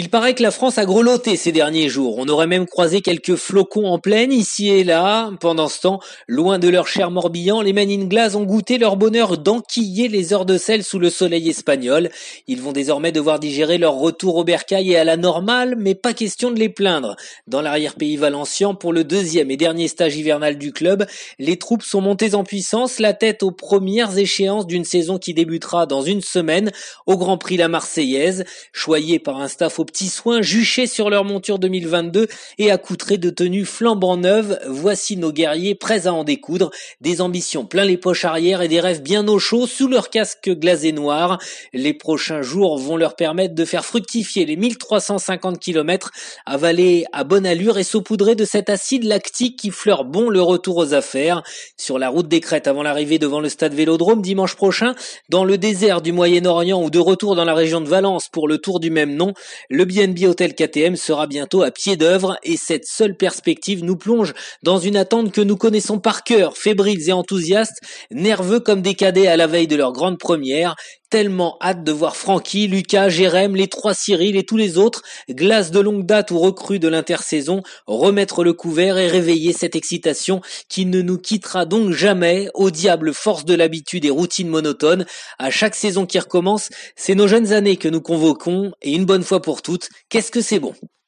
Il paraît que la France a grelotté ces derniers jours. On aurait même croisé quelques flocons en plaine ici et là. Pendant ce temps, loin de leur cher Morbihan, les Men in Glace ont goûté leur bonheur d'enquiller les heures de sel sous le soleil espagnol. Ils vont désormais devoir digérer leur retour au bercail et à la normale, mais pas question de les plaindre. Dans l'arrière-pays valencien, pour le deuxième et dernier stage hivernal du club, les troupes sont montées en puissance, la tête aux premières échéances d'une saison qui débutera dans une semaine au Grand Prix La Marseillaise, choyée par un staff petits soins juchés sur leur monture 2022 et accoutrés de tenues flambant neuves, voici nos guerriers prêts à en découdre, des ambitions plein les poches arrière et des rêves bien au chaud sous leur casque glacé noir. Les prochains jours vont leur permettre de faire fructifier les 1350 km avalés à bonne allure et saupoudrés de cet acide lactique qui fleure bon le retour aux affaires. Sur la route des crêtes avant l'arrivée devant le stade Vélodrome dimanche prochain, dans le désert du Moyen-Orient ou de retour dans la région de Valence pour le tour du même nom, le BNB Hotel KTM sera bientôt à pied d'œuvre et cette seule perspective nous plonge dans une attente que nous connaissons par cœur, fébriles et enthousiastes, nerveux comme des cadets à la veille de leur grande première, tellement hâte de voir Francky, Lucas, Jérém, les trois Cyril et tous les autres, glace de longue date ou recrues de l'intersaison, remettre le couvert et réveiller cette excitation qui ne nous quittera donc jamais, au diable force de l'habitude et routine monotone. À chaque saison qui recommence, c'est nos jeunes années que nous convoquons et une bonne fois pour toutes, qu'est-ce que c'est bon?